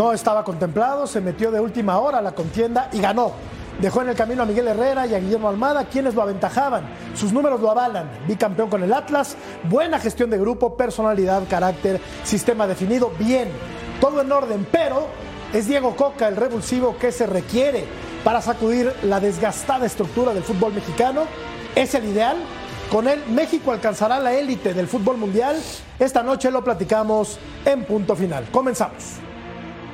No estaba contemplado, se metió de última hora a la contienda y ganó. Dejó en el camino a Miguel Herrera y a Guillermo Almada, quienes lo aventajaban. Sus números lo avalan. Bicampeón con el Atlas, buena gestión de grupo, personalidad, carácter, sistema definido, bien. Todo en orden, pero es Diego Coca el revulsivo que se requiere para sacudir la desgastada estructura del fútbol mexicano. ¿Es el ideal? Con él, México alcanzará la élite del fútbol mundial. Esta noche lo platicamos en punto final. Comenzamos.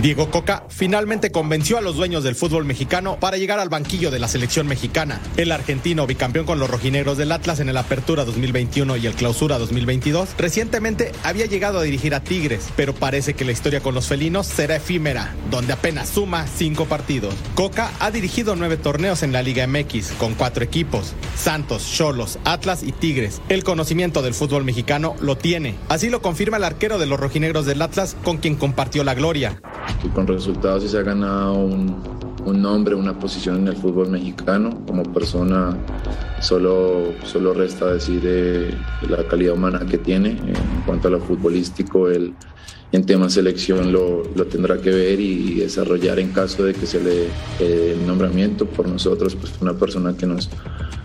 Diego Coca finalmente convenció a los dueños del fútbol mexicano para llegar al banquillo de la selección mexicana. El argentino, bicampeón con los rojinegros del Atlas en el Apertura 2021 y el Clausura 2022, recientemente había llegado a dirigir a Tigres, pero parece que la historia con los felinos será efímera, donde apenas suma cinco partidos. Coca ha dirigido nueve torneos en la Liga MX con cuatro equipos: Santos, Cholos, Atlas y Tigres. El conocimiento del fútbol mexicano lo tiene. Así lo confirma el arquero de los rojinegros del Atlas, con quien compartió la gloria que con resultados se ha ganado un, un, nombre, una posición en el fútbol mexicano. Como persona solo, solo resta decir eh, la calidad humana que tiene. En cuanto a lo futbolístico, él en tema selección lo, lo tendrá que ver y, desarrollar en caso de que se le eh, el nombramiento por nosotros, pues una persona que nos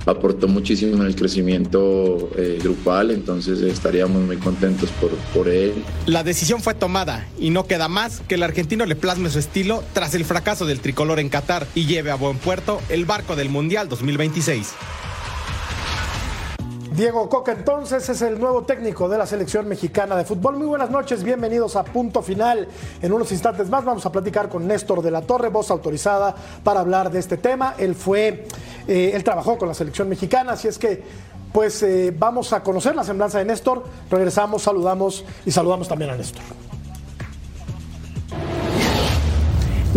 aportó muchísimo en el crecimiento eh, grupal, entonces estaríamos muy contentos por, por él. La decisión fue tomada y no queda más que el argentino le plasme su estilo tras el fracaso del tricolor en Qatar y lleve a buen puerto el barco del Mundial 2026. Diego Coca entonces es el nuevo técnico de la selección mexicana de fútbol. Muy buenas noches, bienvenidos a Punto Final. En unos instantes más vamos a platicar con Néstor de la Torre, voz autorizada para hablar de este tema. Él fue, eh, él trabajó con la selección mexicana, así es que pues eh, vamos a conocer la semblanza de Néstor. Regresamos, saludamos y saludamos también a Néstor.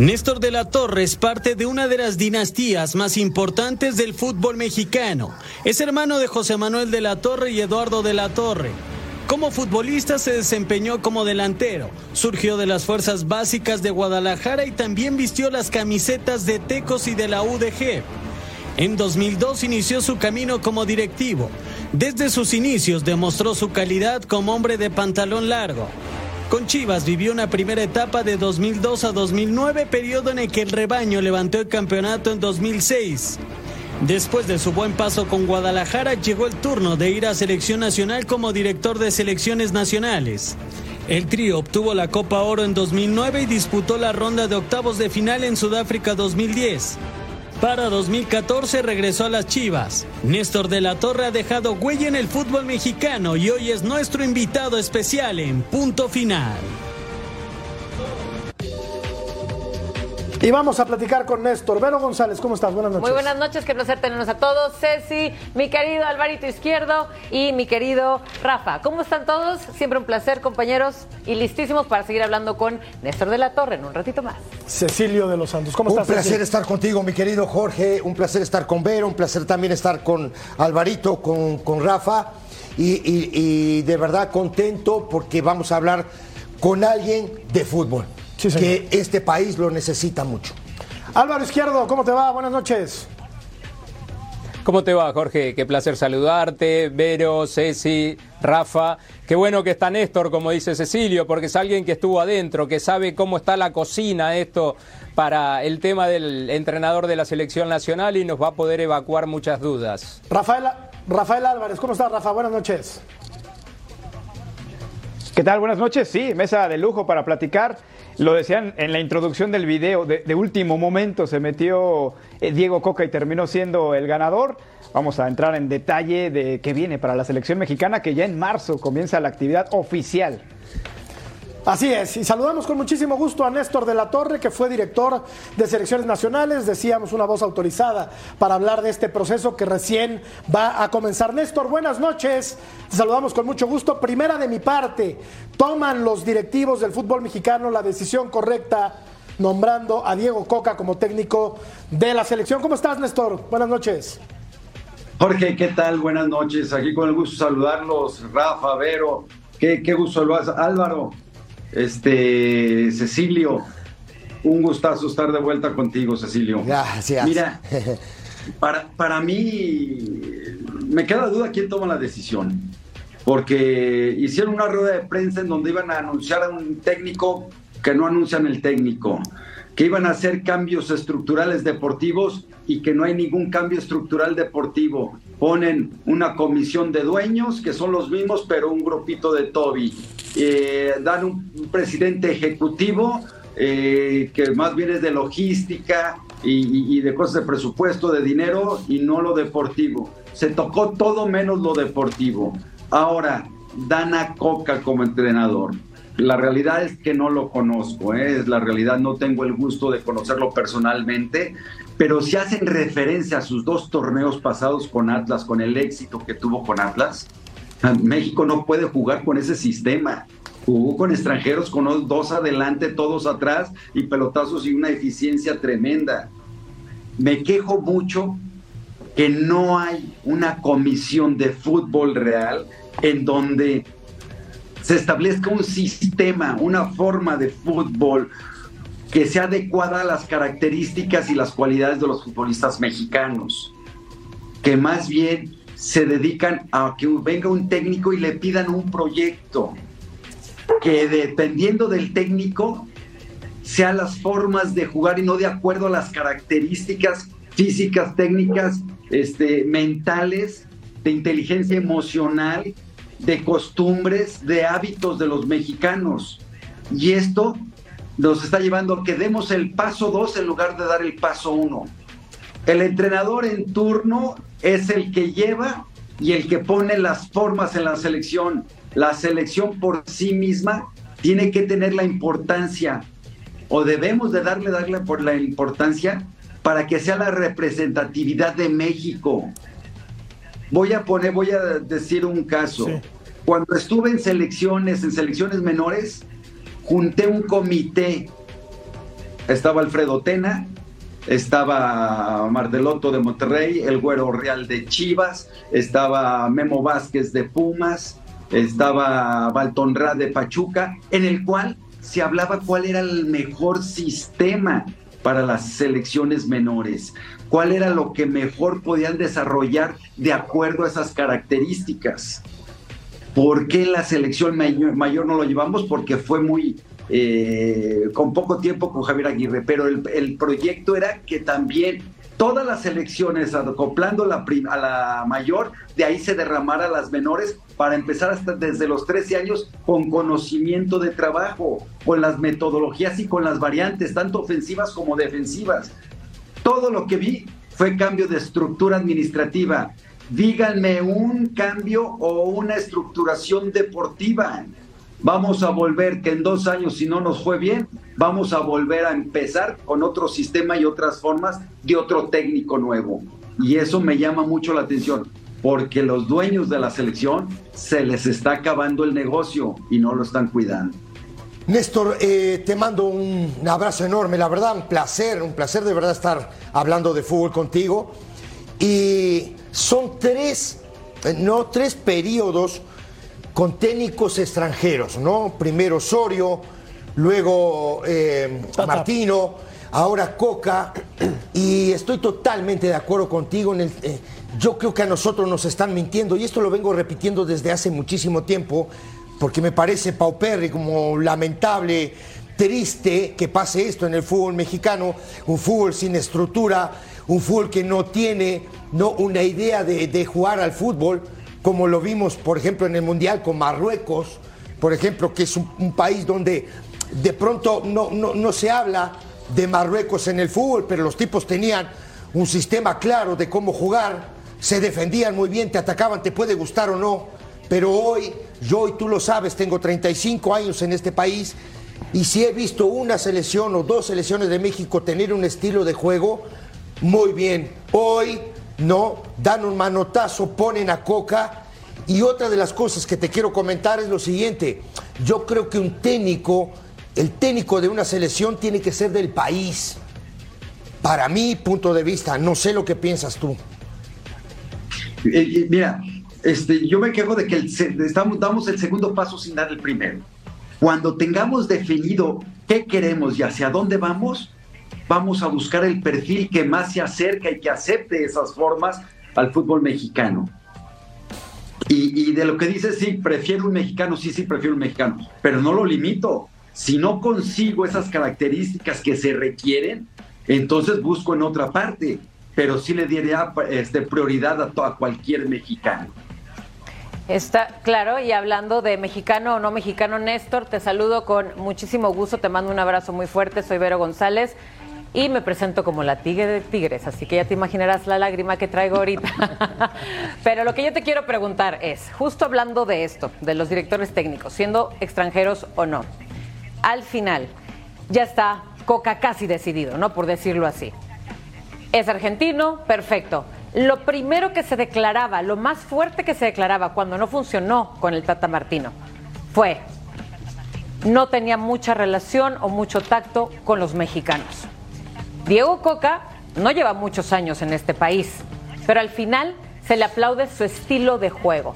Néstor de la Torre es parte de una de las dinastías más importantes del fútbol mexicano. Es hermano de José Manuel de la Torre y Eduardo de la Torre. Como futbolista se desempeñó como delantero, surgió de las fuerzas básicas de Guadalajara y también vistió las camisetas de Tecos y de la UDG. En 2002 inició su camino como directivo. Desde sus inicios demostró su calidad como hombre de pantalón largo. Con Chivas vivió una primera etapa de 2002 a 2009, periodo en el que el rebaño levantó el campeonato en 2006. Después de su buen paso con Guadalajara, llegó el turno de ir a selección nacional como director de selecciones nacionales. El trío obtuvo la Copa Oro en 2009 y disputó la ronda de octavos de final en Sudáfrica 2010. Para 2014 regresó a las Chivas. Néstor de la Torre ha dejado huella en el fútbol mexicano y hoy es nuestro invitado especial en Punto Final. Y vamos a platicar con Néstor. Vero González, ¿cómo estás? Buenas noches. Muy buenas noches, qué placer tenernos a todos. Ceci, mi querido Alvarito Izquierdo y mi querido Rafa. ¿Cómo están todos? Siempre un placer, compañeros, y listísimos para seguir hablando con Néstor de la Torre en un ratito más. Cecilio de los Santos, ¿cómo estás? Un placer estar contigo, mi querido Jorge. Un placer estar con Vero, un placer también estar con Alvarito, con, con Rafa. Y, y, y de verdad contento porque vamos a hablar con alguien de fútbol Sí, que este país lo necesita mucho. Álvaro Izquierdo, ¿cómo te va? Buenas noches. ¿Cómo te va, Jorge? Qué placer saludarte. Vero, Ceci, Rafa. Qué bueno que está Néstor, como dice Cecilio, porque es alguien que estuvo adentro, que sabe cómo está la cocina esto para el tema del entrenador de la selección nacional y nos va a poder evacuar muchas dudas. Rafael, Rafael Álvarez, ¿cómo estás, Rafa? Buenas noches. ¿Qué tal? Buenas noches. Sí, mesa de lujo para platicar. Lo decían en la introducción del video, de, último momento se metió eh, Diego Coca y terminó siendo el ganador. Vamos a entrar en detalle de qué viene para la selección mexicana, que ya en marzo comienza la actividad oficial. Así es, y saludamos con muchísimo gusto a Néstor de la Torre, que fue director de selecciones nacionales, decíamos una voz autorizada para hablar de este proceso que recién va a comenzar. Néstor, buenas noches, te saludamos con mucho gusto. Primera de mi parte, toman los directivos del fútbol mexicano la decisión correcta nombrando a Diego Coca como técnico de la selección. ¿Cómo estás, Néstor? Buenas noches. Jorge, ¿qué tal? Buenas noches. Aquí con el gusto saludarlos. Rafa, Vero, qué, qué gusto lo. Álvaro, este, Cecilio, un gustazo estar de vuelta contigo, Cecilio. Gracias. Mira, para, para mí me queda duda quién toma la decisión, porque hicieron una rueda de prensa en donde iban a anunciar a un técnico que no anuncian el técnico, que iban a hacer cambios estructurales deportivos y que no hay ningún cambio estructural deportivo. Ponen una comisión de dueños, que son los mismos, pero un grupito de Toby. Eh, dan un, presidente ejecutivo eh, que más bien es de logística y, y- de cosas de presupuesto, de dinero y no lo deportivo. Se tocó todo menos lo deportivo. Ahora, dan a Coca como entrenador. La realidad es que no lo conozco, ¿eh? es la realidad, no tengo el gusto de conocerlo personalmente, pero si hacen referencia a sus dos torneos pasados con Atlas, con el éxito que tuvo con Atlas, México no puede jugar con ese sistema. Jugó con extranjeros, con dos adelante, todos atrás y pelotazos y una eficiencia tremenda. Me quejo mucho que no hay una comisión de fútbol real en donde se establezca un sistema, una forma de fútbol que sea adecuada a las características y las cualidades de los futbolistas mexicanos, que más bien se dedican a que venga un técnico y le pidan un proyecto, que dependiendo del técnico sean las formas de jugar y no de acuerdo a las características físicas, técnicas, este, mentales, de inteligencia emocional, de costumbres, de hábitos de los mexicanos. Y esto nos está llevando a que demos el paso 2 en lugar de dar el paso 1. El entrenador en turno es el que lleva y el que pone las formas en la selección. La selección por sí misma tiene que tener la importancia o debemos de darle, darle por la importancia para que sea la representatividad de México. Voy a poner, voy a decir un caso. Cuando estuve en selecciones, en selecciones menores, junté un comité. Estaba Alfredo Tena, estaba Mardelotto de Monterrey, el Güero Real de Chivas, estaba Memo Vázquez de Pumas, estaba Baltonra de Pachuca, en el cual se hablaba cuál era el mejor sistema para las selecciones menores, cuál era lo que mejor podían desarrollar de acuerdo a esas características. ¿Por qué la selección mayor no lo llevamos? Porque fue muy eh, con poco tiempo con Javier Aguirre, pero el, proyecto era que también todas las selecciones, acoplando la a la mayor, de ahí se derramara a las menores para empezar hasta desde los 13 años con conocimiento de trabajo, con las metodologías y con las variantes, tanto ofensivas como defensivas. Todo lo que vi fue cambio de estructura administrativa. Díganme un cambio o una estructuración deportiva. Vamos a volver que en dos años, si no nos fue bien, vamos a volver a empezar con otro sistema y otras formas de otro técnico nuevo. Y eso me llama mucho la atención, porque los dueños de la selección se les está acabando el negocio y no lo están cuidando. Néstor, eh, te mando un abrazo enorme, la verdad, un placer, un placer de verdad estar hablando de fútbol contigo. Y son tres, no, tres periodos con técnicos extranjeros, ¿no? Primero Osorio, luego eh, Martino, ahora Coca, y estoy totalmente de acuerdo contigo en el... Eh, yo creo que a nosotros nos están mintiendo, y esto lo vengo repitiendo desde hace muchísimo tiempo, porque me parece paupérrimo, lamentable, triste que pase esto en el fútbol mexicano, un fútbol sin estructura, un fútbol que no tiene no, una idea de, de jugar al fútbol, como lo vimos, por ejemplo, en el Mundial con Marruecos, por ejemplo, que es un, país donde de pronto no, no, no se habla de Marruecos en el fútbol, pero los tipos tenían un sistema claro de cómo jugar, se defendían muy bien, te atacaban, te puede gustar o no, pero hoy, yo y tú lo sabes, tengo 35 años en este país y si he visto una selección o dos selecciones de México tener un estilo de juego, muy bien. Hoy no, dan un manotazo, ponen a Coca. Y otra de las cosas que te quiero comentar es lo siguiente. Yo creo que un técnico, el técnico de una selección tiene que ser del país. Para mi punto de vista, no sé lo que piensas tú. Eh, eh, mira, este, yo me quejo de que estamos, damos el segundo paso sin dar el primero. Cuando tengamos definido qué queremos y hacia dónde vamos, vamos a buscar el perfil que más se acerca y que acepte esas formas al fútbol mexicano. Y, de lo que dices, sí, prefiero un mexicano, sí, sí, prefiero un mexicano, pero no lo limito. Si no consigo esas características que se requieren, entonces busco en otra parte, pero sí le diría este, prioridad a, a cualquier mexicano. Está claro, y hablando de mexicano o no mexicano, Néstor, te saludo con muchísimo gusto, te mando un abrazo muy fuerte, soy Vero González y me presento como la tigre de tigres, así que ya te imaginarás la lágrima que traigo ahorita. Pero lo que yo te quiero preguntar es, justo hablando de esto, de los directores técnicos, siendo extranjeros o no, al final ya está Coca casi decidido, ¿no? Por decirlo así. Es argentino, perfecto lo primero que se declaraba, lo más fuerte que se declaraba cuando no funcionó con el Tata Martino fue no tenía mucha relación o mucho tacto con los mexicanos. Diego Coca no lleva muchos años en este país, pero al final se le aplaude su estilo de juego.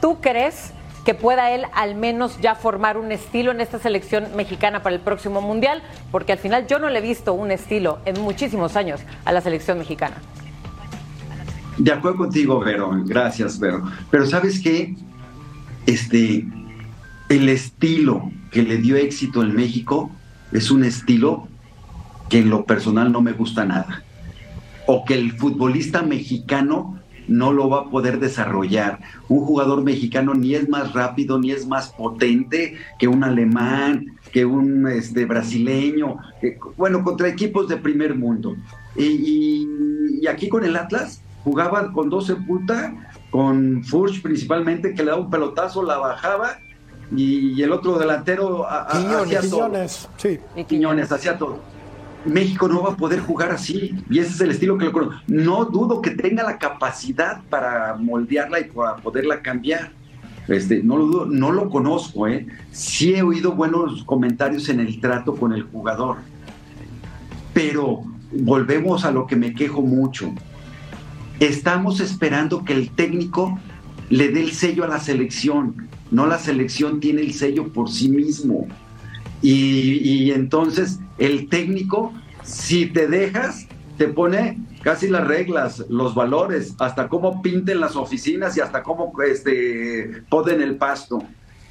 ¿Tú crees que pueda él al menos ya formar un estilo en esta selección mexicana para el próximo Mundial? Porque al final yo no le he visto un estilo en muchísimos años a la selección mexicana. De acuerdo contigo, Vero. Gracias, Vero. Pero ¿sabes qué? Este, el estilo que le dio éxito en México es un estilo que en lo personal no me gusta nada. O que el futbolista mexicano no lo va a poder desarrollar. Un jugador mexicano ni es más rápido, ni es más potente que un alemán, que un este, brasileño, bueno, contra equipos de primer mundo. y aquí con el Atlas, jugaba con 12 puta, con Furch principalmente, que le daba un pelotazo, la bajaba, y, el otro delantero hacía sí. Y Quiñones hacía todo. México no va a poder jugar así, y ese es el estilo que le conozco. No dudo que tenga la capacidad para moldearla y para poderla cambiar. Este, no lo dudo, no lo conozco, ¿eh? Sí he oído buenos comentarios en el trato con el jugador, pero volvemos a lo que me quejo mucho. Estamos esperando que el técnico le dé el sello a la selección, no la selección tiene el sello por sí mismo. Y, entonces el técnico, si te dejas, te pone casi las reglas, los valores, hasta cómo pinten las oficinas y hasta cómo este, poden el pasto.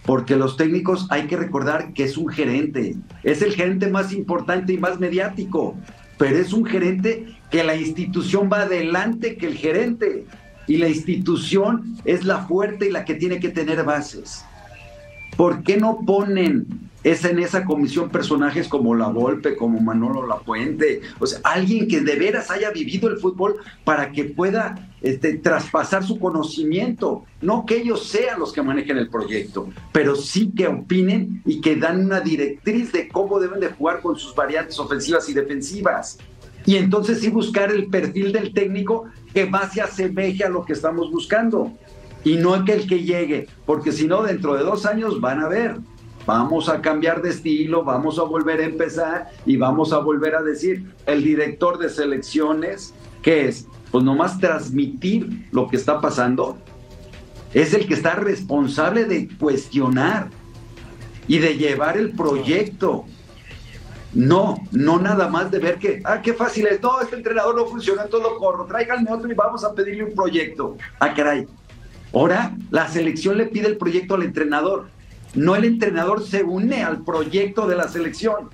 Porque los técnicos hay que recordar que es un gerente, es el gerente más importante y más mediático pero es un gerente que la institución va adelante que el gerente y la institución es la fuerte y la que tiene que tener bases. ¿Por qué no ponen es en esa comisión personajes como La Volpe, como Manolo Lapuente, o sea, alguien que de veras haya vivido el fútbol para que pueda este, traspasar su conocimiento, no que ellos sean los que manejen el proyecto, pero sí que opinen y que dan una directriz de cómo deben de jugar con sus variantes ofensivas y defensivas. Y entonces sí buscar el perfil del técnico que más se asemeje a lo que estamos buscando y no aquel que llegue, porque si no, dentro de dos años van a ver vamos a cambiar de estilo, vamos a volver a empezar y vamos a volver a decir, el director de selecciones, ¿qué es? Pues nomás transmitir lo que está pasando. Es el que está responsable de cuestionar y de llevar el proyecto. No, no nada más de ver que, ah, qué fácil es, no, este entrenador no funciona, lo corro, tráiganme otro y vamos a pedirle un proyecto. Ah, caray. Ahora la selección le pide el proyecto al entrenador no el entrenador se une al proyecto de la selección.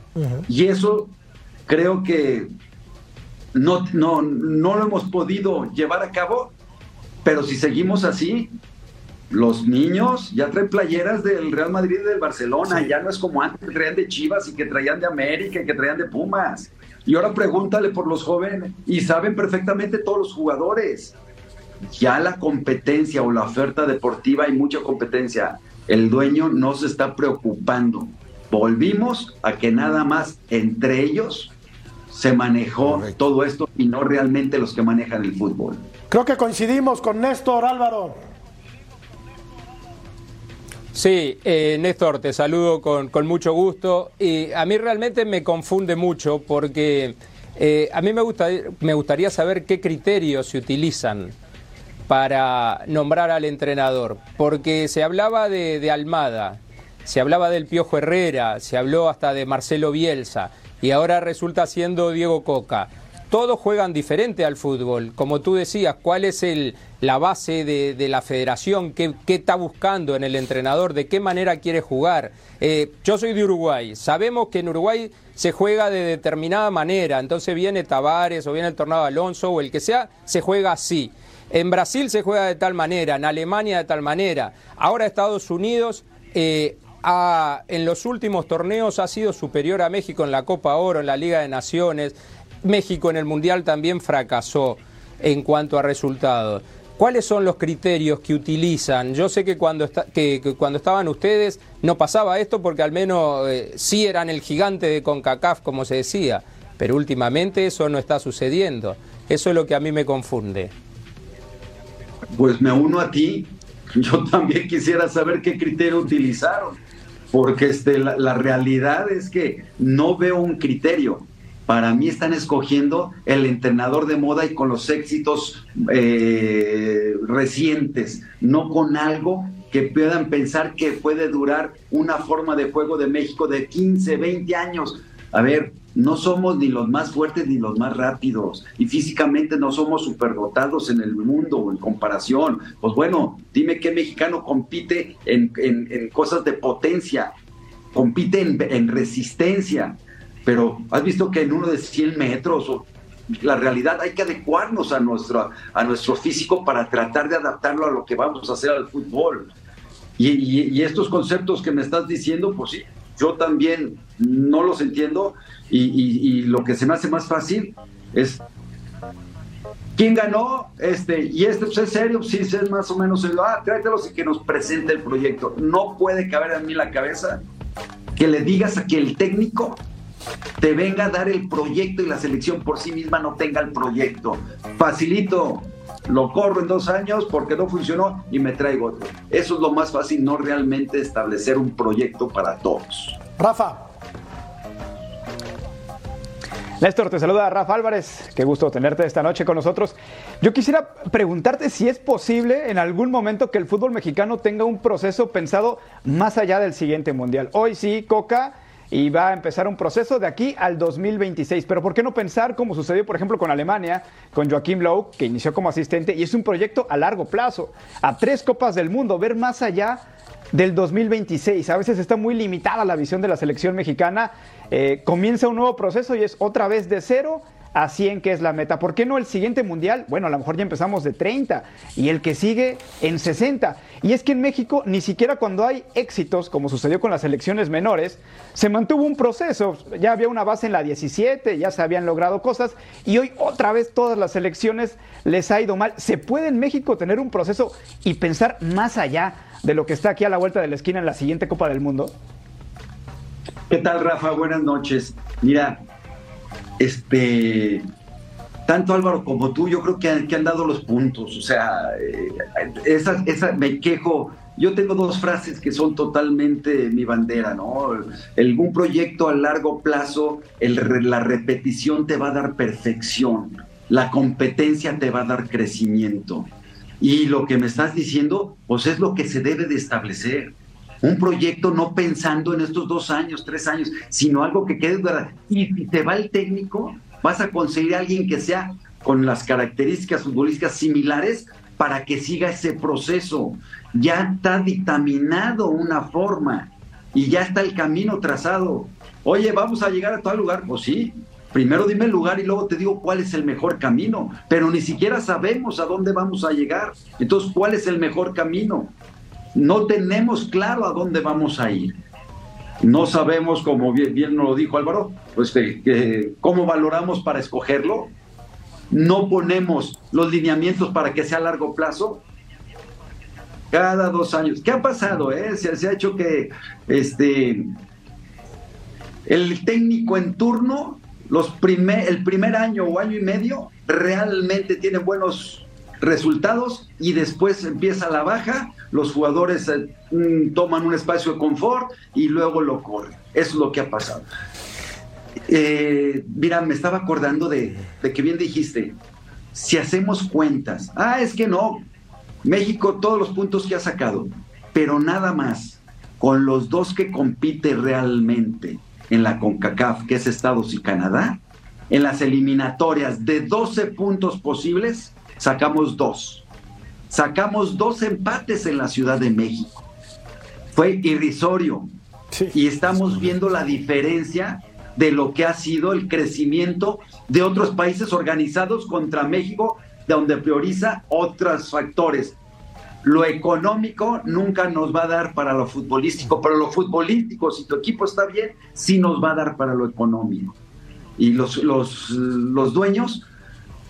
Y eso creo que no, no, no lo hemos podido llevar a cabo, pero si seguimos así, los niños ya traen playeras del Real Madrid y del Barcelona, ya no es como antes que traían de Chivas y que traían de América y que traían de Pumas. Y ahora pregúntale por los jóvenes y saben perfectamente todos los jugadores. Ya la competencia o la oferta deportiva hay mucha competencia. El dueño no se está preocupando. Volvimos a que nada más entre ellos se manejó todo esto y no realmente los que manejan el fútbol. Creo que coincidimos con Néstor Álvaro. Sí, eh, Néstor, te saludo con, con, mucho gusto. Y a mí realmente me confunde mucho porque eh, a mí me, gusta, me gustaría saber qué criterios se utilizan para nombrar al entrenador. Porque se hablaba de, Almada, se hablaba del Piojo Herrera, se habló hasta de Marcelo Bielsa y ahora resulta siendo Diego Coca todos juegan diferente al fútbol. Como tú decías, ¿cuál es el, la base de, la federación? ¿Qué, está buscando en el entrenador? ¿De qué manera quiere jugar? Eh, yo soy de Uruguay. Sabemos que en Uruguay se juega de determinada manera. Entonces viene Tavares o viene el Tornado Alonso o el que sea, se juega así. En Brasil se juega de tal manera, en Alemania de tal manera. Ahora Estados Unidos eh, en los últimos torneos ha sido superior a México en la Copa Oro, en la Liga de Naciones. México en el Mundial también fracasó en cuanto a resultados. ¿Cuáles son los criterios que utilizan? Yo sé que cuando, que, cuando estaban ustedes no pasaba esto porque al menos eh, sí eran el gigante de CONCACAF, como se decía, pero últimamente eso no está sucediendo. Eso es lo que a mí me confunde. Pues me uno a ti. Yo también quisiera saber qué criterio utilizaron, porque este, la realidad es que no veo un criterio para mí están escogiendo el entrenador de moda y con los éxitos eh, recientes, no con algo que puedan pensar que puede durar una forma de juego de México de 15, 20 años. A ver, no somos ni los más fuertes ni los más rápidos y físicamente no somos superdotados en el mundo en comparación. Pues bueno, dime qué mexicano compite en, cosas de potencia, compite en resistencia pero has visto que en uno de 100 metros, la realidad hay que adecuarnos a nuestro, a nuestro físico para tratar de adaptarlo a lo que vamos a hacer al fútbol. Y, estos conceptos que me estás diciendo, pues sí, yo también no los entiendo y, lo que se me hace más fácil es ¿Quién ganó? Este, y este pues, es serio, sí, es más o menos el, ah, tráetelos y que nos presente el proyecto. No puede caber en mí la cabeza que le digas a que el técnico te venga a dar el proyecto y la selección por sí misma no tenga el proyecto. Facilito, lo corro en dos años porque no funcionó y me traigo otro. Eso es lo más fácil, no realmente establecer un proyecto para todos. Rafa. Néstor, te saluda Rafa Álvarez. Qué gusto tenerte esta noche con nosotros. Yo quisiera preguntarte si es posible en algún momento que el fútbol mexicano tenga un proceso pensado más allá del siguiente mundial. Hoy sí, Coca y va a empezar un proceso de aquí al 2026. Pero ¿por qué no pensar como sucedió, por ejemplo, con Alemania, con Joachim Lowe, que inició como asistente y es un proyecto a largo plazo, a tres copas del mundo, ver más allá del 2026. A veces está muy limitada la visión de la selección mexicana. Eh, comienza un nuevo proceso y es otra vez de cero a 100, que es la meta. ¿Por qué no el siguiente mundial? Bueno, a lo mejor ya empezamos de 30 y el que sigue en 60. Y es que en México, ni siquiera cuando hay éxitos, como sucedió con las elecciones menores, se mantuvo un proceso. Ya había una base en la 17, ya se habían logrado cosas y hoy otra vez todas las elecciones les ha ido mal. ¿Se puede en México tener un proceso y pensar más allá de lo que está aquí a la vuelta de la esquina en la siguiente Copa del Mundo? ¿Qué tal, Rafa? Buenas noches. Mira, este, tanto Álvaro como tú, yo creo que han, dado los puntos. O sea, eh, esa, esa, me quejo. Yo tengo dos frases que son totalmente mi bandera, ¿no? Algún proyecto a largo plazo, el, la repetición te va a dar perfección, la competencia te va a dar crecimiento. Y lo que me estás diciendo, pues es lo que se debe de establecer un proyecto no pensando en estos dos años, tres años, sino algo que quede Y si te va el técnico, vas a conseguir a alguien que sea con las características futbolísticas similares para que siga ese proceso. Ya está dictaminado una forma y ya está el camino trazado. Oye, vamos a llegar a tal lugar. Pues sí, primero dime el lugar y luego te digo cuál es el mejor camino, pero ni siquiera sabemos a dónde vamos a llegar. Entonces, ¿cuál es el mejor camino? No tenemos claro a dónde vamos a ir. No sabemos, como bien, bien nos lo dijo Álvaro, pues que- cómo valoramos para escogerlo. No ponemos los lineamientos para que sea a largo plazo. Cada dos años. ¿Qué ha pasado? Eh? Se, se ha hecho que este, el técnico en turno, los primer, el primer año o año y medio, realmente tiene buenos resultados y después empieza la baja, los jugadores eh, mm, toman un espacio de confort y luego lo corren. Es lo que ha pasado. Eh, mira, me estaba acordando de, de que bien dijiste, si hacemos cuentas, ah, es que no, México todos los puntos que ha sacado, pero nada más, con los dos que compite realmente en la CONCACAF, que es Estados y Canadá, en las eliminatorias de 12 puntos posibles, sacamos dos. Sacamos dos empates en la Ciudad de México. Fue irrisorio. Y estamos viendo la diferencia de lo que ha sido el crecimiento de otros países organizados contra México, donde prioriza otros factores. Lo económico nunca nos va a dar para lo futbolístico, pero lo futbolístico, si tu equipo está bien, sí nos va a dar para lo económico. Y los, los, los dueños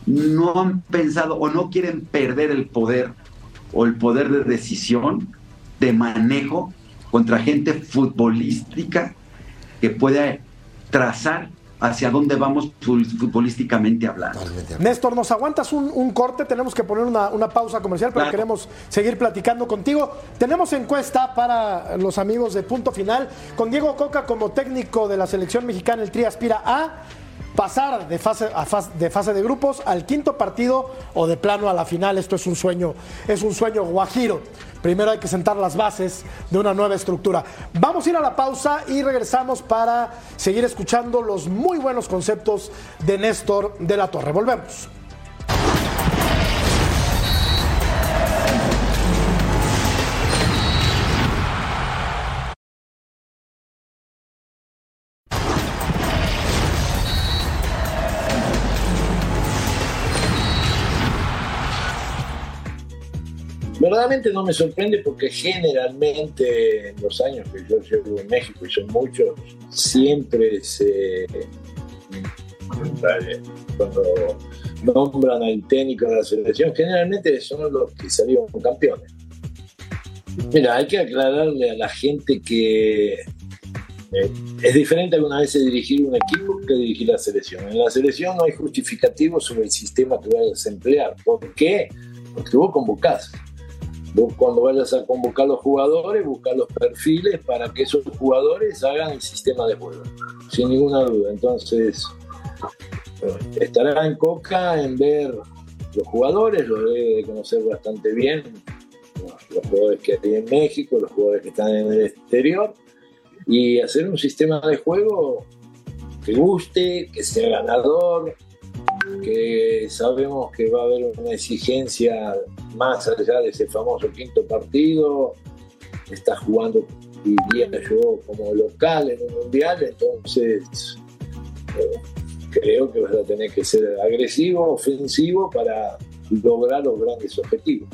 no han pensado o no quieren perder el poder o el poder de decisión, de manejo contra gente futbolística que pueda trazar hacia dónde vamos futbolísticamente hablando. Néstor, ¿nos aguantas un, un corte? Tenemos que poner una, una pausa comercial, pero Claro. queremos seguir platicando contigo. Tenemos encuesta para los amigos de Punto Final. Con Diego Coca como técnico de la selección mexicana, el Tri aspira a pasar de fase, a fase, de fase de grupos al quinto partido o de plano a la final. Esto es un sueño, es un sueño guajiro. Primero hay que sentar las bases de una nueva estructura. Vamos a ir a la pausa y regresamos para seguir escuchando los muy buenos conceptos de Néstor de la Torre. Volvemos. Verdaderamente no me sorprende porque generalmente en los años que yo llevo en México, y son muchos, siempre se. Cuando nombran al técnico de la selección, generalmente son los que salieron campeones. Mira, hay que aclararle a la gente que eh, es diferente algunas veces dirigir un equipo que dirigir la selección. En la selección no hay justificativo sobre el sistema que vayas a emplear. ¿Por qué? Porque vos convocás. Vos cuando vayas a convocar los jugadores, buscar los perfiles para que esos jugadores hagan el sistema de juego, sin ninguna duda. Entonces, estará en Coca en ver los jugadores, los debe de conocer bastante bien, los jugadores que hay en México, los jugadores que están en el exterior, y hacer un sistema de juego que guste, que sea ganador, que sabemos que va a haber una exigencia más allá de ese famoso quinto partido, está jugando, diría yo, como local en un mundial, entonces eh, creo que vas a tener que ser agresivo, ofensivo para lograr los grandes objetivos.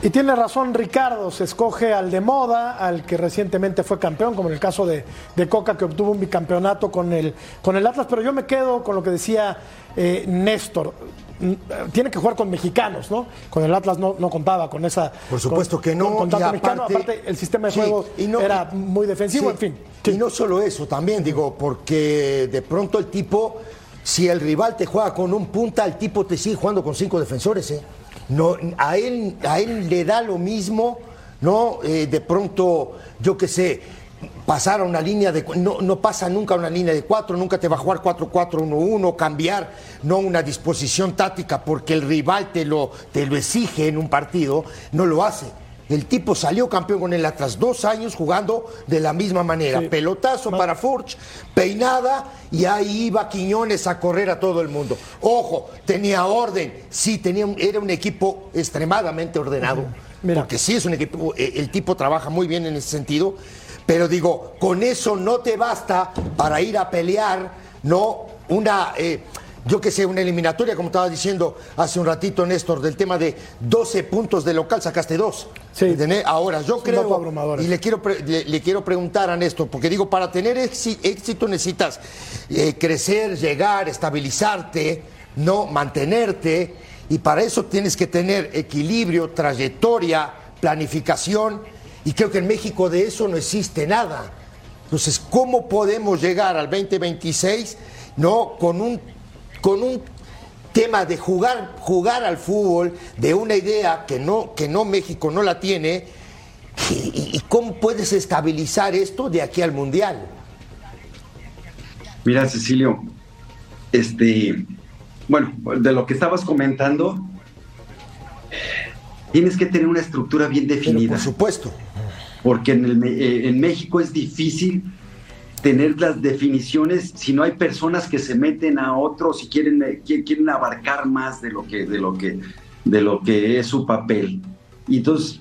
Y tiene razón Ricardo, se escoge al de moda, al que recientemente fue campeón, como en el caso de, de Coca, que obtuvo un bicampeonato con el, con el Atlas, pero yo me quedo con lo que decía eh, Néstor. Mm, Tiene que jugar con mexicanos, ¿no? Con el Atlas no, no contaba con esa. Por supuesto con- que no, Con, tanto y mexicano, aparte- aparte el sistema de Sí, juego y no- era muy defensivo, Sí, en fin. Y no solo eso, también digo, porque de pronto el tipo, si el rival te juega con un punta, el tipo te sigue jugando con cinco defensores, ¿eh? No, a, él, a él le da lo mismo, ¿no? Eh, de pronto, yo qué sé, pasar a una línea de. No, no pasa nunca a una línea de cuatro, nunca te va a jugar 4-4-1-1, cambiar, no una disposición táctica porque el rival te lo, te lo exige en un partido, no lo hace. El tipo salió campeón con el Atlas, dos años jugando de la misma manera. Pelotazo para Furch, peinada, y ahí iba Quiñones a correr a todo el mundo. Ojo, tenía orden, sí, tenía un- era un equipo extremadamente ordenado. Porque sí es un equipo, eh, el tipo trabaja muy bien en ese sentido. Pero digo, con eso no te basta para ir a pelear, no una. eh, yo que sé, una eliminatoria, como estaba diciendo hace un ratito Néstor, del tema de 12 puntos de local, sacaste dos. Sí. Ahora, yo creo, y le quiero, le, le quiero preguntar a Néstor, porque digo, para tener éxi- éxito necesitas eh, crecer, llegar, estabilizarte, no mantenerte, y para eso tienes que tener equilibrio, trayectoria, planificación, y creo que en México de eso no existe nada. Entonces, ¿cómo podemos llegar al 2026 no con un con un tema de jugar jugar al fútbol de una idea que no que no México no la tiene y, cómo puedes estabilizar esto de aquí al mundial? Mira, Cecilio, este, bueno, de lo que estabas comentando, tienes que tener una estructura bien definida. por supuesto. Porque en, el eh, en México es difícil tener las definiciones si no hay personas que se meten a otros y quieren, eh, qui- quieren abarcar más de lo que, de lo que, de lo que es su papel. Y entonces,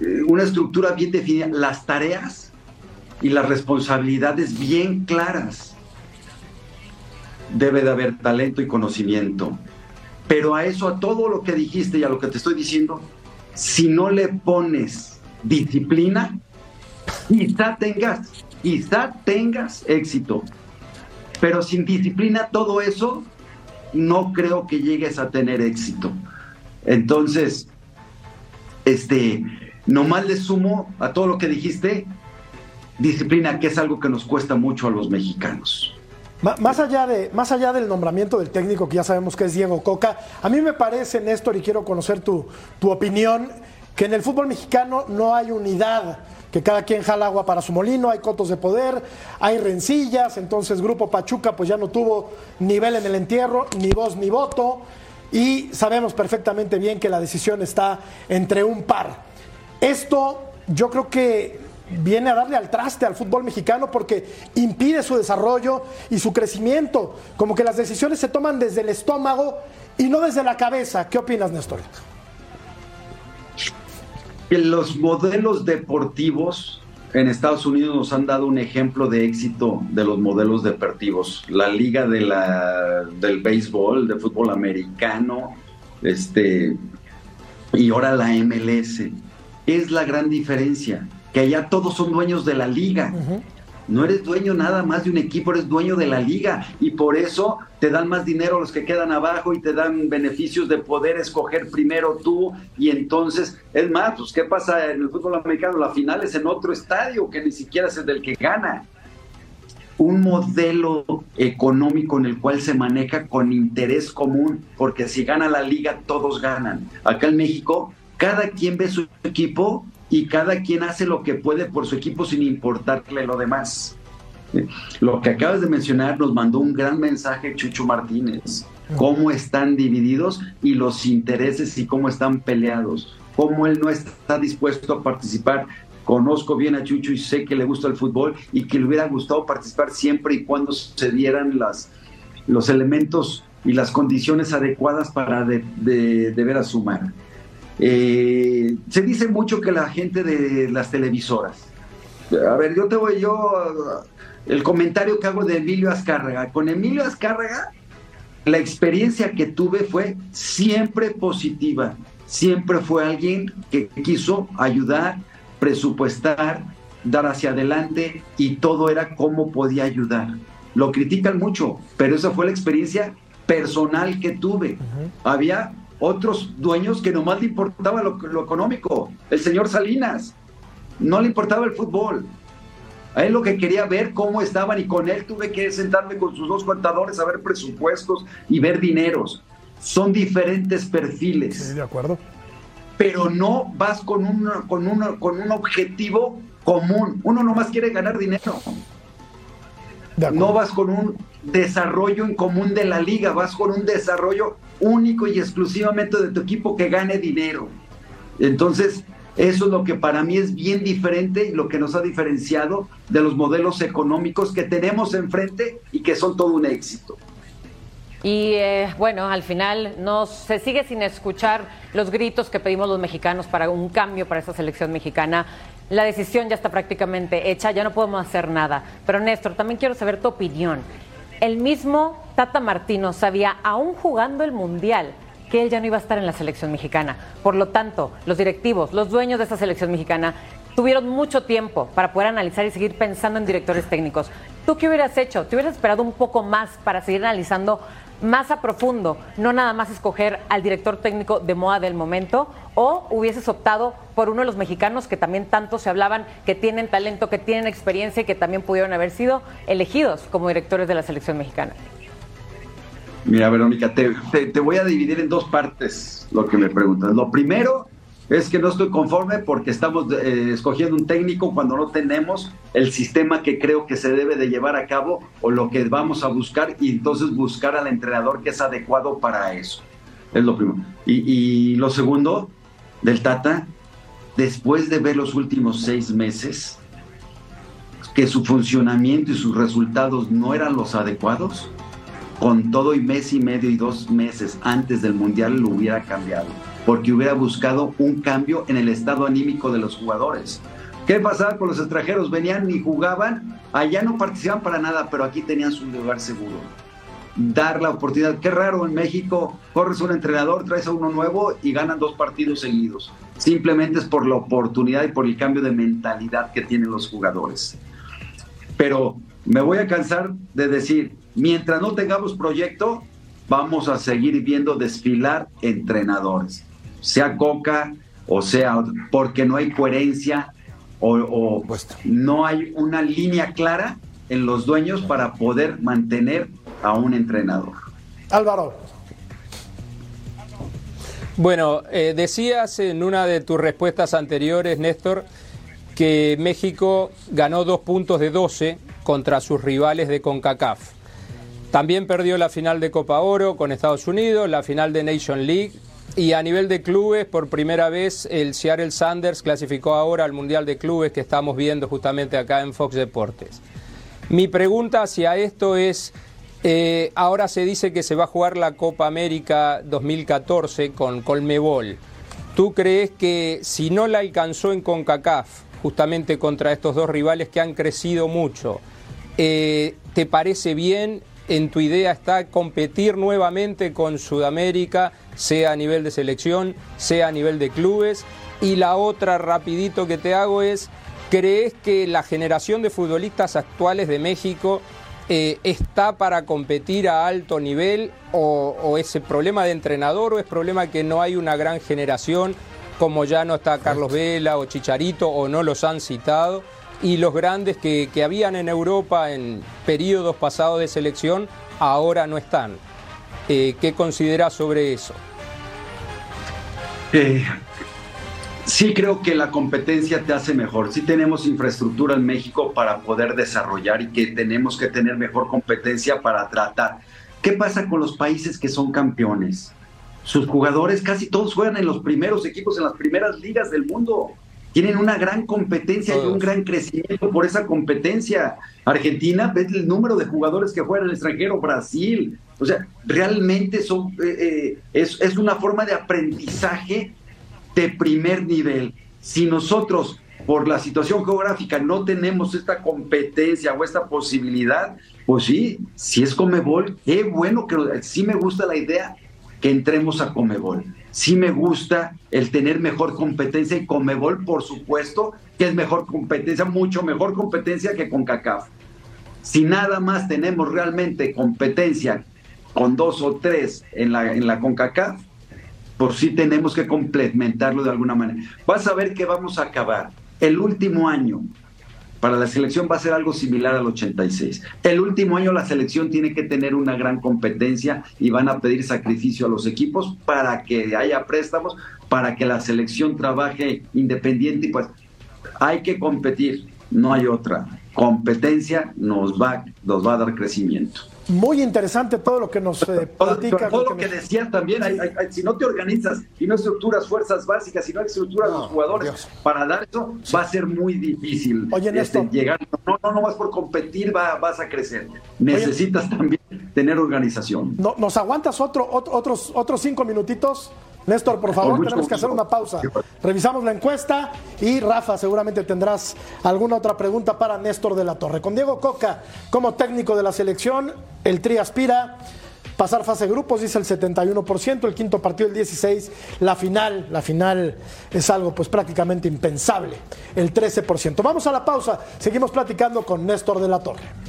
eh, una estructura bien definida, las tareas y las responsabilidades bien claras. Debe de haber talento y conocimiento. Pero a eso, a todo lo que dijiste y a lo que te estoy diciendo, si no le pones disciplina, quizá tengas, quizá tengas éxito. Pero sin disciplina, todo eso, no creo que llegues a tener éxito. Entonces, este, nomás le sumo a todo lo que dijiste, disciplina, que es algo que nos cuesta mucho a los mexicanos. Más allá, de, más allá del nombramiento del técnico, que ya sabemos que es Diego Coca, a mí me parece, Néstor, y quiero conocer tu, tu opinión, que en el fútbol mexicano no hay unidad, que cada quien jala agua para su molino, hay cotos de poder, hay rencillas, entonces Grupo Pachuca pues ya no tuvo nivel en el entierro, ni voz ni voto, y sabemos perfectamente bien que la decisión está entre un par. Esto yo creo que viene a darle al traste al fútbol mexicano porque impide su desarrollo y su crecimiento. Como que las decisiones se toman desde el estómago y no desde la cabeza. ¿Qué opinas, Néstor? Los modelos deportivos en Estados Unidos nos han dado un ejemplo de éxito de los modelos deportivos. La liga de la, del béisbol, de fútbol americano, este, y ahora la MLS. Es la gran diferencia, que allá todos son dueños de la liga. No eres dueño nada más de un equipo, eres dueño de la liga y por eso te dan más dinero los que quedan abajo y te dan beneficios de poder escoger primero tú y entonces, es más, pues ¿qué pasa en el fútbol americano? La final es en otro estadio que ni siquiera es el del que gana. Un modelo económico en el cual se maneja con interés común, porque si gana la liga todos ganan. Acá en México, cada quien ve su equipo y cada quien hace lo que puede por su equipo sin importarle lo demás. Lo que acabas de mencionar nos mandó un gran mensaje Chucho Martínez. Cómo están divididos y los intereses y cómo están peleados. Cómo él no está dispuesto a participar. Conozco bien a Chucho y sé que le gusta el fútbol y que le hubiera gustado participar siempre y cuando se dieran las, los elementos y las condiciones adecuadas para de, de, de veras sumar. Eh, se dice mucho que la gente de las televisoras. A ver, yo te voy, yo, el comentario que hago de Emilio Azcárraga. Con Emilio Azcárraga, la experiencia que tuve fue siempre positiva. Siempre fue alguien que quiso ayudar, presupuestar, dar hacia adelante y todo era cómo podía ayudar. Lo critican mucho, pero esa fue la experiencia personal que tuve. Había otros dueños que nomás le importaba lo, lo, económico. El señor Salinas, no le importaba el fútbol. A él lo que quería ver cómo estaban y con él tuve que sentarme con sus dos contadores a ver presupuestos y ver dineros. Son diferentes perfiles. Sí, de acuerdo. Pero no vas con un, con, un, con un objetivo común. Uno nomás quiere ganar dinero. No vas con un desarrollo en común de la liga, vas con un desarrollo único y exclusivamente de tu equipo que gane dinero. Entonces, eso es lo que para mí es bien diferente y lo que nos ha diferenciado de los modelos económicos que tenemos enfrente y que son todo un éxito. Y eh, bueno, al final no se sigue sin escuchar los gritos que pedimos los mexicanos para un cambio para esta selección mexicana. La decisión ya está prácticamente hecha, ya no podemos hacer nada. Pero Néstor, también quiero saber tu opinión. El mismo Tata Martino sabía, aún jugando el Mundial, que él ya no iba a estar en la selección mexicana. Por lo tanto, los directivos, los dueños de esa selección mexicana, tuvieron mucho tiempo para poder analizar y seguir pensando en directores técnicos. ¿Tú qué hubieras hecho? ¿Te hubieras esperado un poco más para seguir analizando más a profundo, no nada más escoger al director técnico de moda del momento, o hubieses optado por uno de los mexicanos que también tanto se hablaban, que tienen talento, que tienen experiencia y que también pudieron haber sido elegidos como directores de la selección mexicana? Mira, Verónica, te, te voy a dividir en dos partes lo que me preguntas. Lo primero es que no estoy conforme porque estamos eh, escogiendo un técnico cuando no tenemos el sistema que creo que se debe de llevar a cabo o lo que vamos a buscar y entonces buscar al entrenador que es adecuado para eso. Es lo primero. Y, lo segundo, del Tata, después de ver los últimos seis meses, que su funcionamiento y sus resultados no eran los adecuados, con todo y mes y medio y dos meses antes del Mundial lo hubiera cambiado porque hubiera buscado un cambio en el estado anímico de los jugadores. ¿Qué pasaba con los extranjeros? Venían y jugaban, allá no participaban para nada, pero aquí tenían su lugar seguro. Dar la oportunidad. Qué raro en México, corres un entrenador, traes a uno nuevo y ganan dos partidos seguidos. Simplemente es por la oportunidad y por el cambio de mentalidad que tienen los jugadores. Pero me voy a cansar de decir, mientras no tengamos proyecto, vamos a seguir viendo desfilar entrenadores sea Coca o sea, porque no hay coherencia o, no hay una línea clara en los dueños para poder mantener a un entrenador. Álvaro. Bueno, eh, decías en una de tus respuestas anteriores, Néstor, que México ganó dos puntos de 12 contra sus rivales de CONCACAF. También perdió la final de Copa Oro con Estados Unidos, la final de Nation League y a nivel de clubes, por primera vez el Seattle Sanders clasificó ahora al Mundial de Clubes que estamos viendo justamente acá en Fox Deportes. Mi pregunta hacia esto es, eh, ahora se dice que se va a jugar la Copa América 2014 con Colmebol. ¿Tú crees que si no la alcanzó en CONCACAF, justamente contra estos dos rivales que han crecido mucho, eh, ¿te parece bien? ¿En tu idea está competir nuevamente con Sudamérica? sea a nivel de selección, sea a nivel de clubes. Y la otra rapidito que te hago es, ¿crees que la generación de futbolistas actuales de México eh, está para competir a alto nivel o, o ese problema de entrenador o es problema que no hay una gran generación como ya no está Carlos Vela o Chicharito o no los han citado? y los grandes que, que, habían en Europa en periodos pasados de selección ahora no están. Eh, ¿Qué consideras sobre eso? Eh, sí creo que la competencia te hace mejor. Sí tenemos infraestructura en México para poder desarrollar y que tenemos que tener mejor competencia para tratar. ¿Qué pasa con los países que son campeones? Sus jugadores casi todos juegan en los primeros equipos, en las primeras ligas del mundo. Tienen una gran competencia y un gran crecimiento por esa competencia. Argentina, ves el número de jugadores que juegan en el extranjero, Brasil, o sea, realmente son, eh, eh, es, es una forma de aprendizaje de primer nivel. Si nosotros, por la situación geográfica, no tenemos esta competencia o esta posibilidad, pues sí, si es Comebol, qué bueno que sí me gusta la idea que entremos a Comebol. Sí me gusta el tener mejor competencia y Comebol, por supuesto, que es mejor competencia, mucho mejor competencia que con CACAF. Si nada más tenemos realmente competencia con dos o tres en la, en la CONCACAF, por sí tenemos que complementarlo de alguna manera. Vas a ver que vamos a acabar. El último año para la selección va a ser algo similar al 86. El último año la selección tiene que tener una gran competencia y van a pedir sacrificio a los equipos para que haya préstamos, para que la selección trabaje independiente y pues hay que competir, no hay otra. Competencia nos va, nos va a dar crecimiento. Muy interesante todo lo que nos eh, platica. Todo, lo que, decía también, si no te organizas y no estructuras fuerzas básicas, si no estructuras los jugadores para dar eso, va a ser muy difícil Oye, este, llegar. No, no, no vas por competir, vas a crecer. Necesitas también tener organización. No, ¿Nos aguantas otro, otros, otros cinco minutitos? Néstor, por favor, tenemos que hacer una pausa. Revisamos la encuesta y Rafa, seguramente tendrás alguna otra pregunta para Néstor de la Torre. Con Diego Coca como técnico de la selección, el Tri aspira pasar fase de grupos, dice el 71%, el quinto partido el 16, la final, la final es algo pues prácticamente impensable, el 13%. Vamos a la pausa, seguimos platicando con Néstor de la Torre.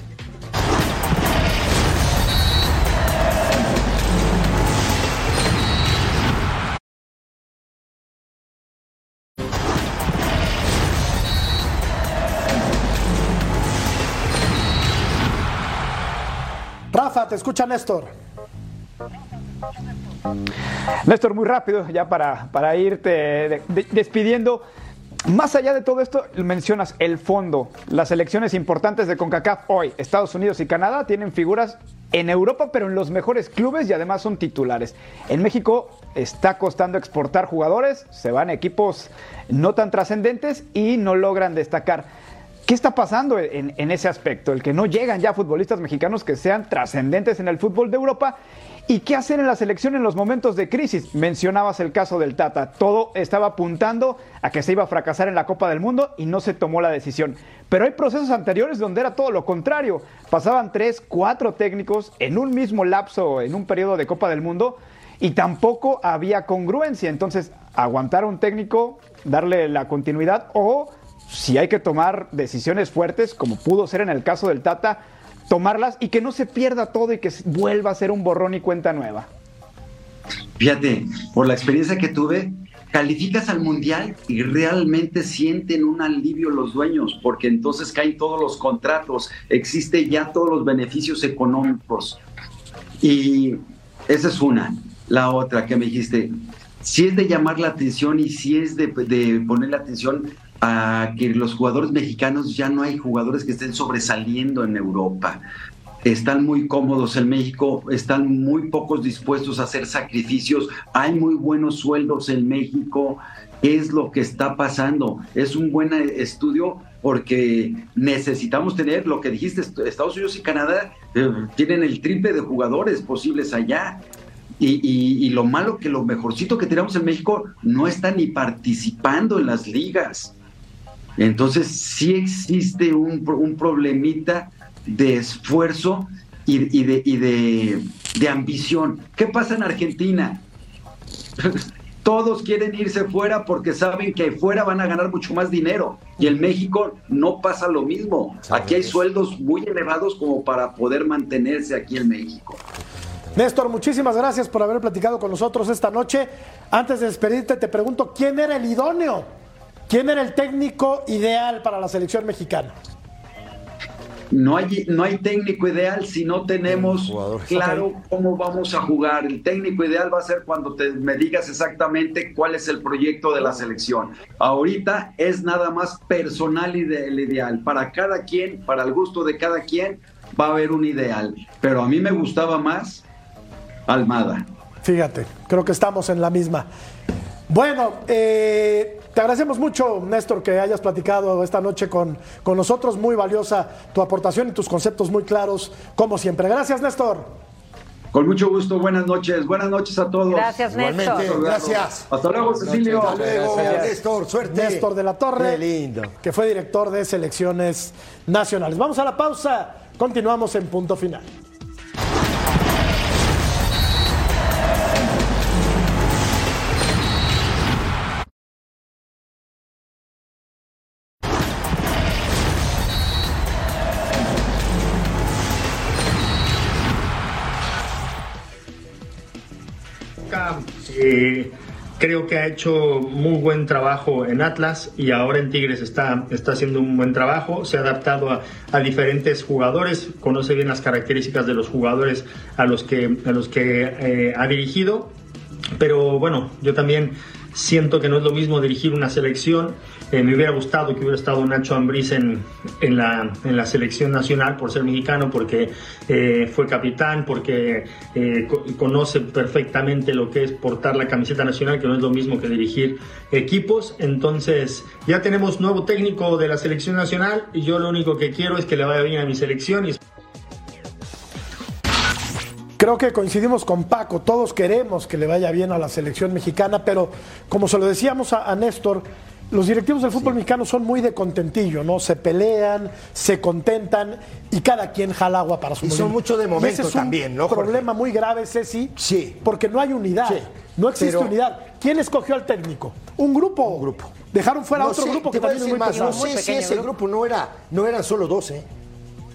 Te escucha Néstor. Néstor, muy rápido, ya para, para irte despidiendo. Más allá de todo esto, mencionas el fondo. Las elecciones importantes de CONCACAF hoy, Estados Unidos y Canadá, tienen figuras en Europa, pero en los mejores clubes y además son titulares. En México está costando exportar jugadores, se van equipos no tan trascendentes y no logran destacar. ¿Qué está pasando en, ese aspecto? El que no llegan ya futbolistas mexicanos que sean trascendentes en el fútbol de Europa ¿Y qué hacer en la selección en los momentos de crisis? Mencionabas el caso del Tata. Todo estaba apuntando a que se iba a fracasar en la Copa del Mundo y no se tomó la decisión. Pero hay procesos anteriores donde era todo lo contrario. Pasaban tres, cuatro técnicos en un mismo lapso, en un periodo de Copa del Mundo, y tampoco había congruencia. Entonces, aguantar a un técnico, darle la continuidad, o si hay que tomar decisiones fuertes, como pudo ser en el caso del Tata, tomarlas y que no se pierda todo y que vuelva a ser un borrón y cuenta nueva. Fíjate, por la experiencia que tuve, calificas al mundial y realmente sienten un alivio los dueños, porque entonces caen todos los contratos, existe ya todos los beneficios económicos. Y esa es una. La otra que me dijiste, si es de llamar la atención y si es de, de poner la atención a que los jugadores mexicanos ya no hay jugadores que estén sobresaliendo en Europa. Están muy cómodos en México, están muy pocos dispuestos a hacer sacrificios, hay muy buenos sueldos en México. ¿Qué es lo que está pasando? Es un buen estudio porque necesitamos tener lo que dijiste, Estados Unidos y Canadá eh, tienen el triple de jugadores posibles allá. Y, y, lo malo que lo mejorcito que tenemos en México no está ni participando en las ligas. Entonces sí existe un, problemita de esfuerzo y, de, de, ambición. ¿Qué pasa en Argentina? Todos quieren irse fuera porque saben que fuera van a ganar mucho más dinero. Y en México no pasa lo mismo. Aquí hay sueldos muy elevados como para poder mantenerse aquí en México. Néstor, muchísimas gracias por haber platicado con nosotros esta noche. Antes de despedirte, te pregunto, ¿quién era el idóneo ¿Quién era el técnico ideal para la selección mexicana? No hay, no hay técnico ideal si no tenemos claro cómo vamos a jugar. El técnico ideal va a ser cuando te, me digas exactamente cuál es el proyecto de la selección. Ahorita es nada más personal y el ideal. Para cada quien, para el gusto de cada quien, va a haber un ideal. Pero a mí me gustaba más Almada. Fíjate, creo que estamos en la misma. Bueno, eh, te agradecemos mucho, Néstor, que hayas platicado esta noche con, con nosotros. Muy valiosa tu aportación y tus conceptos muy claros, como siempre. Gracias, Néstor. Con mucho gusto, buenas noches. Buenas noches a todos. Gracias, Néstor. Gracias. Hasta luego, Cecilio. Hasta luego, Néstor. Suerte. Néstor de la Torre, Qué lindo. que fue director de selecciones nacionales. Vamos a la pausa. Continuamos en punto final. Creo que ha hecho muy buen trabajo en Atlas y ahora en Tigres está, está haciendo un buen trabajo. Se ha adaptado a, a diferentes jugadores, conoce bien las características de los jugadores a los que, a los que eh, ha dirigido. Pero bueno, yo también siento que no es lo mismo dirigir una selección. Eh, me hubiera gustado que hubiera estado Nacho Ambriz en, en, la, en la selección nacional por ser mexicano, porque eh, fue capitán, porque eh, conoce perfectamente lo que es portar la camiseta nacional, que no es lo mismo que dirigir equipos. Entonces, ya tenemos nuevo técnico de la selección nacional y yo lo único que quiero es que le vaya bien a mi selección. Y... Creo que coincidimos con Paco, todos queremos que le vaya bien a la selección mexicana, pero como se lo decíamos a, a Néstor, los directivos del fútbol mexicano son muy de contentillo, ¿no? Se pelean, se contentan y cada quien jala agua para su Y son mucho de momento ese es un también, ¿no, Jorge? problema muy grave, Ceci. Sí. Porque no hay unidad. Sí. No existe Pero- unidad. ¿Quién escogió al técnico? ¿Un grupo? Un grupo. Dejaron fuera No otro sé, grupo que también es muy más, pesado. No sé si ese grupo no era, no eran solo dos, ¿eh?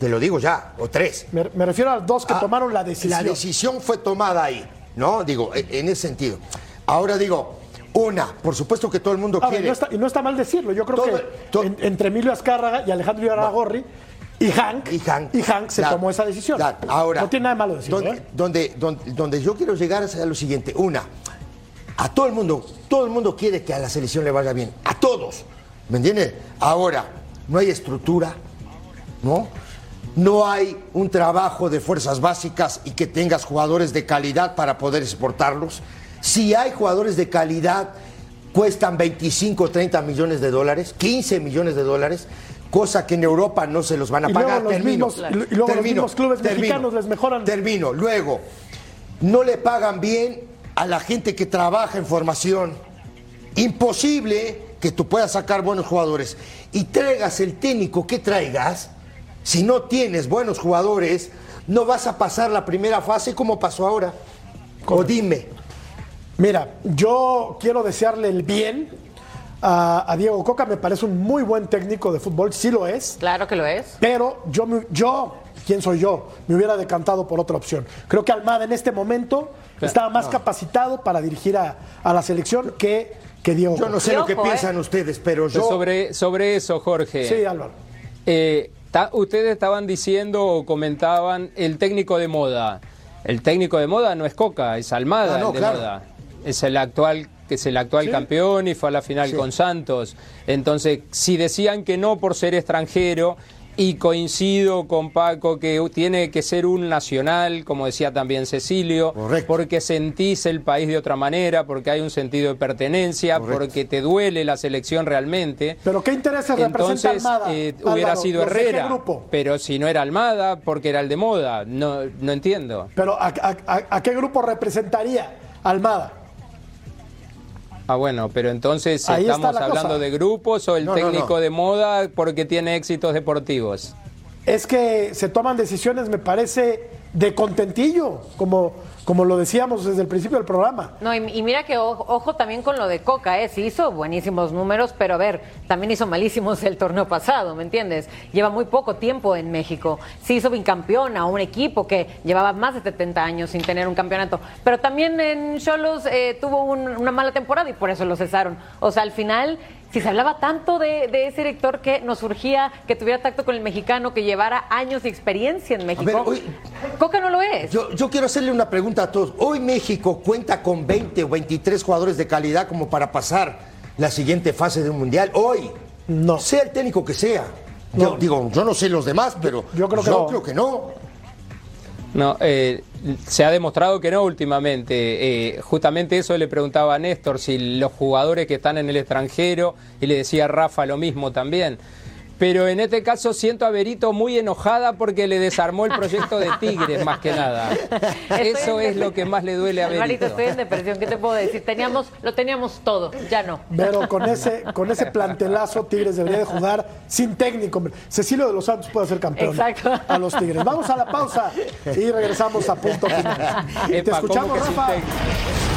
Te lo digo ya, o tres. Me, me refiero a dos que Ah, tomaron la decisión. La decisión fue tomada ahí, ¿no? Digo, e- en ese sentido. Ahora digo, una, por supuesto que todo el mundo Ahora, quiere. no está- y no está mal decirlo. Yo creo Todo- que todo- en- entre Emilio Azcárraga y Alejandro Aragorri y Hank, y Hank, y Hank se tomó esa decisión. ahora, no tiene nada de malo decirlo. donde, ¿eh? donde, donde, donde yo quiero llegar es a lo siguiente. Una, a todo el mundo, todo el mundo quiere que a la selección le vaya bien. A todos. ¿Me entiendes? Ahora, no hay estructura, ¿no? No hay un trabajo de fuerzas básicas y que tengas jugadores de calidad para poder exportarlos. Si hay jugadores de calidad, cuestan 25, 30 millones de dólares, 15 millones de dólares, cosa que en Europa no se los van a Y luego pagar. los termino, mismos- y luego los termino, mismos clubes termino, mexicanos les mejoran. Termino. Luego, no le pagan bien a la gente que trabaja en formación. Imposible que tú puedas sacar buenos jugadores y traigas el técnico que traigas. Si no tienes buenos jugadores, no vas a pasar la primera fase como pasó ahora. O dime. Mira, yo quiero desearle el bien a, a Diego Coca. Me parece un muy buen técnico de fútbol, sí lo es. Claro que lo es. Pero yo, me- yo, ¿quién soy yo? Me hubiera decantado por otra opción. Creo que Almada en este momento estaba más capacitado para dirigir a, a la selección que, que Diego Yo no sé lo que ojo, piensan ustedes, pero yo. Sobre, sobre eso, Jorge. Sí, Álvaro. Eh, ustedes estaban diciendo o comentaban el técnico de moda. El técnico de moda no es Coca, es Almada Ah, no, el de claro. moda. Es el actual que es el actual Sí. campeón y fue a la final Sí. con Santos. Entonces, si decían que no por ser extranjero y coincido con Paco que tiene que ser un nacional, como decía también Cecilio, Correcto. porque sentís el país de otra manera, porque hay un sentido de pertenencia, Correcto. porque te duele la selección realmente. Pero ¿qué intereses representa Entonces Almada? eh, hubiera Álvaro? sido ¿Los de qué Herrera, grupo? pero si no era Almada, porque era el de moda, no, no entiendo. Pero ¿a, a- a- a qué grupo representaría Almada? Ah, bueno, pero entonces Ahí estamos la hablando cosa. de grupos o el No, no, técnico no. de moda porque tiene éxitos deportivos. Es que se toman decisiones, me parece, de contentillo, como, como lo decíamos desde el principio del programa. No, y, mira que ojo, ojo también con lo de Coca, ¿eh? Sí hizo buenísimos números, pero a ver, también hizo malísimos el torneo pasado, ¿me entiendes? Lleva muy poco tiempo en México. Sí hizo bicampeón a un equipo que llevaba más de 70 años sin tener un campeonato. Pero también en Cholos eh, tuvo un- una mala temporada y por eso lo cesaron. O sea, al final, si se hablaba tanto de, de ese director que nos surgía que tuviera tacto con el mexicano, que llevara años de experiencia en México, hoy- Coca no lo es. Yo, yo quiero hacerle una pregunta a todos. Hoy México cuenta con 20 o 23 jugadores de calidad como para pasar la siguiente fase de un mundial. Hoy, No. sea el técnico que sea. Yo No. digo, yo no sé los demás, pero Yo creo que no. creo que no. No, eh, se ha demostrado que no últimamente. Eh, justamente eso le preguntaba a Néstor, si los jugadores que están en el extranjero, y le decía Rafa lo mismo también. Pero en este caso siento a Berito muy enojada porque le desarmó el proyecto de Tigres, más que nada. Estoy Eso es lo que más le duele a Berito. estoy en depresión. ¿Qué te puedo decir? Teníamos, lo teníamos todo, ya no. Pero con ese, con ese plantelazo, Tigres debería de jugar sin técnico. Cecilio de los Santos puede ser campeón Exacto. a los Tigres. Vamos a la pausa y regresamos a punto final. Te Epa, ¿cómo escuchamos, Rafa.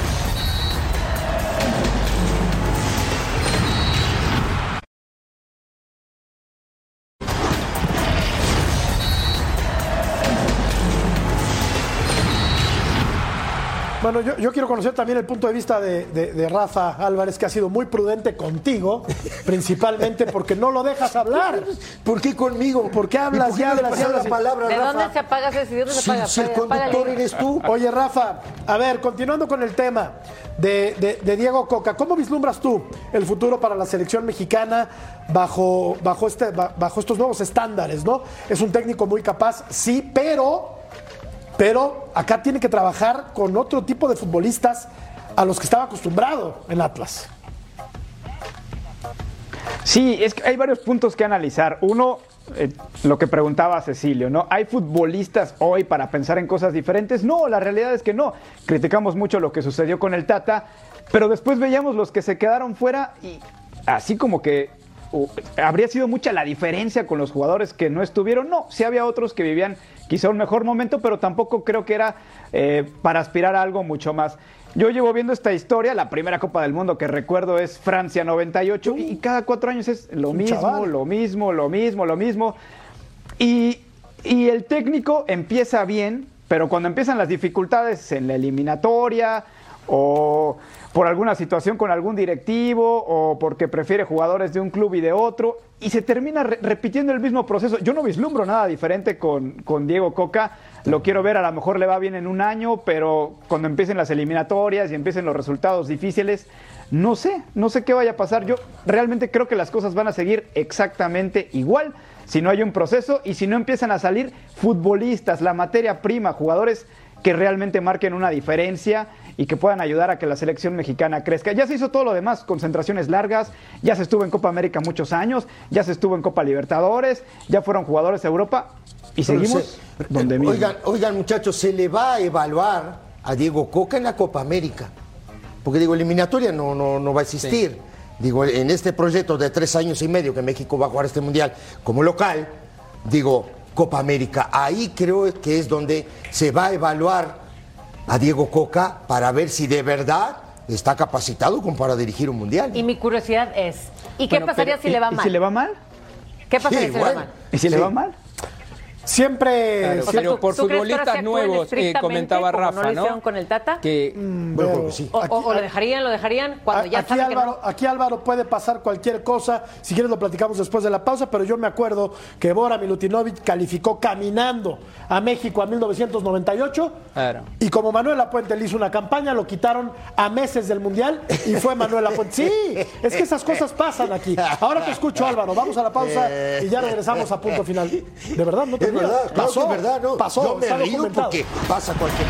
Bueno, yo, yo quiero conocer también el punto de vista de, de- de Rafa Álvarez, que ha sido muy prudente contigo, principalmente porque no lo dejas hablar. ¿Por qué conmigo? ¿Por qué hablas ¿Y por qué ya, ya, la palabra, ¿De Rafa? dónde se apaga ese? ¿De dónde se Si, apaga? si el conductor eres tú. Oye, Rafa, a ver, continuando con el tema de, de- de Diego Coca, ¿cómo vislumbras tú el futuro para la selección mexicana bajo, bajo, este, bajo estos nuevos estándares, ¿no? Es un técnico muy capaz, sí, pero, pero acá tiene que trabajar con otro tipo de futbolistas a los que estaba acostumbrado en Atlas. Sí, es que hay varios puntos que analizar. Uno, eh, lo que preguntaba Cecilio, ¿no? ¿Hay futbolistas hoy para pensar en cosas diferentes? No, la realidad es que no. Criticamos mucho lo que sucedió con el Tata, pero después veíamos los que se quedaron fuera y así como que uh, habría sido mucha la diferencia con los jugadores que no estuvieron. No, sí había otros que vivían quizá un mejor momento, pero tampoco creo que era eh, para aspirar a algo mucho más. Yo llevo viendo esta historia, la primera Copa del Mundo que recuerdo es Francia 98 y cada cuatro años es lo mismo, chaval. lo mismo, lo mismo, lo mismo. Y, y el técnico empieza bien, pero cuando empiezan las dificultades en la eliminatoria o por alguna situación con algún directivo o porque prefiere jugadores de un club y de otro y se termina re- repitiendo el mismo proceso. Yo no vislumbro nada diferente con, con Diego Coca. Lo quiero ver, a lo mejor le va bien en un año, pero cuando empiecen las eliminatorias y empiecen los resultados difíciles, no sé, no sé qué vaya a pasar. Yo realmente creo que las cosas van a seguir exactamente igual si no hay un proceso y si no empiezan a salir futbolistas, la materia prima, jugadores que realmente marquen una diferencia y que puedan ayudar a que la selección mexicana crezca. Ya se hizo todo lo demás, concentraciones largas, ya se estuvo en Copa América muchos años, ya se estuvo en Copa Libertadores, ya fueron jugadores a Europa y Pero seguimos se- donde mismo. Oigan, oigan, muchachos, se le va a evaluar a Diego Coca en la Copa América. Porque digo, eliminatoria no, no, no va a existir. Digo, en este proyecto de tres años y medio que México va a jugar este mundial como local, digo, Copa América. Ahí creo que es donde se va a evaluar a Diego Coca para ver si de verdad está capacitado como para dirigir un mundial. Y mi curiosidad es, ¿y qué Bueno, pasaría pero, si ¿y- le va y mal? si le va mal? ¿Qué pasaría Sí, si le va mal? ¿Y si le va mal? Siempre. Claro, O sea, pero ¿tú- por tú futbolistas nuevos, eh, comentaba Rafa, ¿No lo ¿no? hicieron con el Tata? Que Yo creo que sí. O, Aquí- lo dejarían, lo dejarían cuando ya aquí, saben que Álvaro, no. aquí Álvaro puede pasar cualquier cosa. Si quieres lo platicamos después de la pausa, pero yo me acuerdo que Bora Milutinovic calificó caminando a México a 1998 Claro. y como Manuel Lapuente le hizo una campaña, lo quitaron a meses del Mundial y fue Manuel Lapuente. Sí, es que esas cosas pasan aquí. Ahora te escucho Álvaro, vamos a la pausa y ya regresamos a punto final. De verdad, no te. Verdad, claro que pasó, es verdad, ¿no? pasó, Yo me río porque pasa cualquier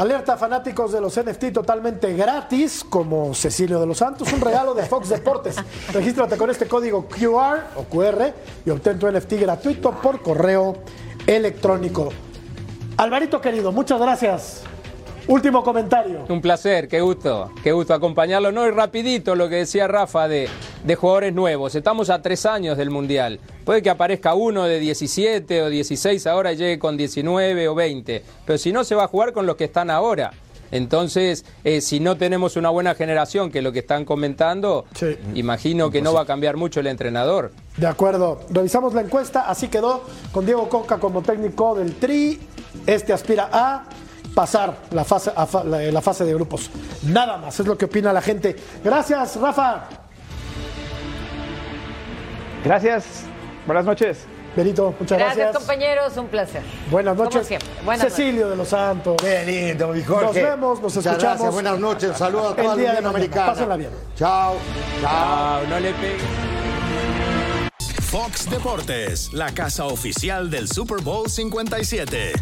Alerta fanáticos de los NFT totalmente gratis, como Cecilio de los Santos, un regalo de Fox Deportes. Regístrate con este código QR o QR y obtén tu NFT gratuito por correo electrónico. Alvarito querido, muchas gracias. Último comentario. Un placer, qué gusto, qué gusto acompañarlo. No, y rapidito lo que decía Rafa de, de jugadores nuevos. Estamos a tres años del Mundial. Puede que aparezca uno de 17 o 16 ahora y llegue con 19 o 20. Pero si no, se va a jugar con los que están ahora. Entonces, eh, si no tenemos una buena generación, que es lo que están comentando, Sí. imagino que no va a cambiar mucho el entrenador. De acuerdo, revisamos la encuesta, así quedó con Diego Coca como técnico del Tri. Este aspira a pasar la fase, a fa- la, la fase de grupos. Nada más, es lo que opina la gente. Gracias, Rafa. Gracias. Buenas noches. Benito, muchas Gracias, gracias. compañeros, un placer. Buenas Como noches. siempre. Buenas Cecilio de los Santos. Qué lindo, mi Jorge. Nos vemos, nos Muchas escuchamos. Gracias, buenas noches. Saludos a El toda la día de Unión. Americana. Pásenla bien. Chao. Chao. Chao, no le pegues. Fox Deportes, la casa oficial del Super Bowl 57.